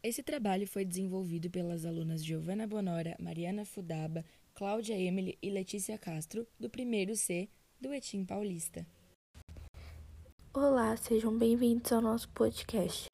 Esse trabalho foi desenvolvido pelas alunas Giovana Bonora, Mariana Fudaba, Cláudia Emily e Letícia Castro, do primeiro C do Etim Paulista. Olá, sejam bem-vindos ao nosso podcast.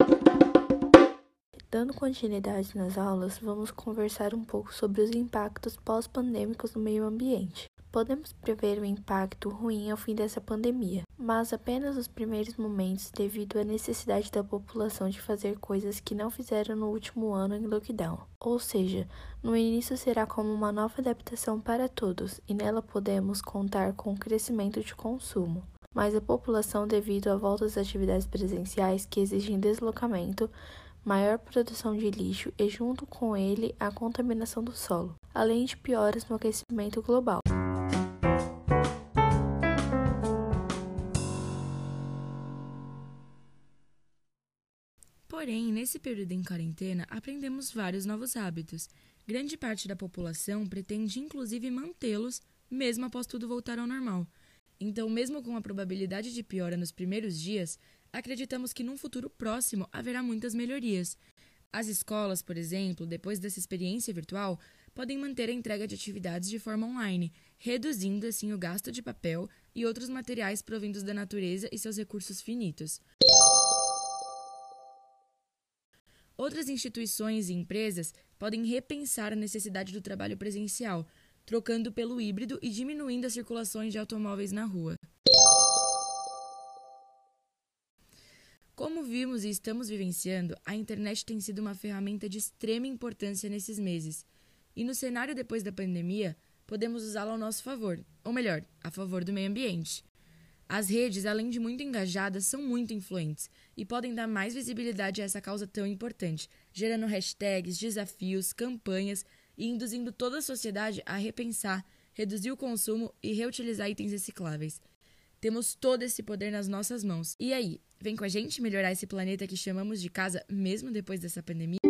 Dando continuidade nas aulas, vamos conversar um pouco sobre os impactos pós-pandêmicos no meio ambiente. Podemos prever um impacto ruim ao fim dessa pandemia, mas apenas nos primeiros momentos devido à necessidade da população de fazer coisas que não fizeram no último ano em lockdown. Ou seja, no início será como uma nova adaptação para todos e nela podemos contar com o crescimento de consumo. Mas a população, devido à volta às atividades presenciais que exigem deslocamento, maior produção de lixo e, junto com ele, a contaminação do solo, além de pioras no aquecimento global. Porém, nesse período em quarentena, aprendemos vários novos hábitos. Grande parte da população pretende inclusive mantê-los, mesmo após tudo voltar ao normal. Então, mesmo com a probabilidade de piora nos primeiros dias, acreditamos que num futuro próximo haverá muitas melhorias. As escolas, por exemplo, depois dessa experiência virtual, podem manter a entrega de atividades de forma online, reduzindo assim o gasto de papel e outros materiais provindos da natureza e seus recursos finitos. Outras instituições e empresas podem repensar a necessidade do trabalho presencial, trocando pelo híbrido e diminuindo as circulações de automóveis na rua. Como vimos e estamos vivenciando, a internet tem sido uma ferramenta de extrema importância nesses meses. E no cenário depois da pandemia, podemos usá-la ao nosso favor, ou melhor, a favor do meio ambiente. As redes, além de muito engajadas, são muito influentes e podem dar mais visibilidade a essa causa tão importante, gerando hashtags, desafios, campanhas e induzindo toda a sociedade a repensar, reduzir o consumo e reutilizar itens recicláveis. Temos todo esse poder nas nossas mãos. E aí, vem com a gente melhorar esse planeta que chamamos de casa mesmo depois dessa pandemia?